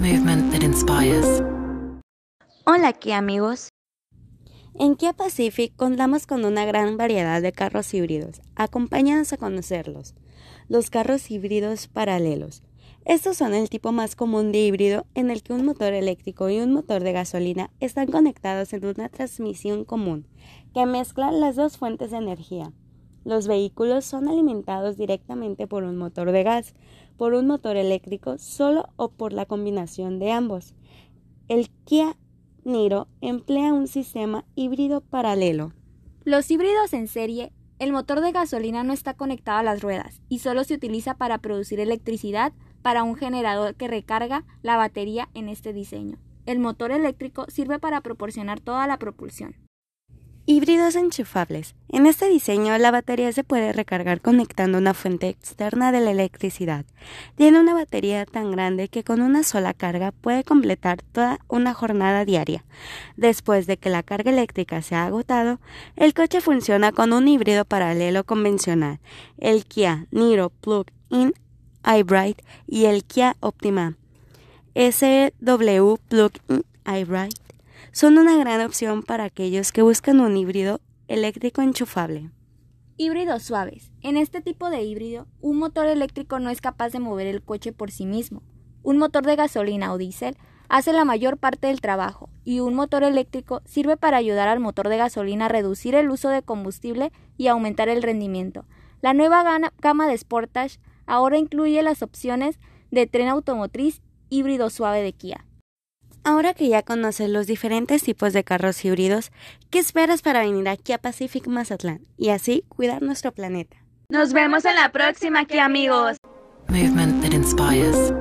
Movement that inspires. Hola aquí amigos. En Kia Pacific contamos con una gran variedad de carros híbridos. Acompáñanos a conocerlos. Los carros híbridos paralelos. Estos son el tipo más común de híbrido en el que un motor eléctrico y un motor de gasolina están conectados en una transmisión común que mezcla las dos fuentes de energía. Los vehículos son alimentados directamente por un motor de gas, por un motor eléctrico solo o por la combinación de ambos. El Kia Niro emplea un sistema híbrido paralelo. Los híbridos en serie, el motor de gasolina no está conectado a las ruedas y solo se utiliza para producir electricidad para un generador que recarga la batería en este diseño. El motor eléctrico sirve para proporcionar toda la propulsión. Híbridos enchufables. En este diseño, la batería se puede recargar conectando una fuente externa de la electricidad. Tiene una batería tan grande que con una sola carga puede completar toda una jornada diaria. Después de que la carga eléctrica se ha agotado, el coche funciona con un híbrido paralelo convencional, el Kia Niro Plug-in Hybrid y el Kia Optima SW Plug-in Hybrid son una gran opción para aquellos que buscan un híbrido eléctrico enchufable. Híbridos suaves. En este tipo de híbrido, un motor eléctrico no es capaz de mover el coche por sí mismo. Un motor de gasolina o diésel hace la mayor parte del trabajo y un motor eléctrico sirve para ayudar al motor de gasolina a reducir el uso de combustible y aumentar el rendimiento. La nueva gama de Sportage ahora incluye las opciones de tren automotriz híbrido suave de Kia. Ahora que ya conoces los diferentes tipos de carros híbridos, ¿qué esperas para venir aquí a Pacific Mazatlán y así cuidar nuestro planeta? Nos vemos en la próxima aquí amigos. Movement that inspires.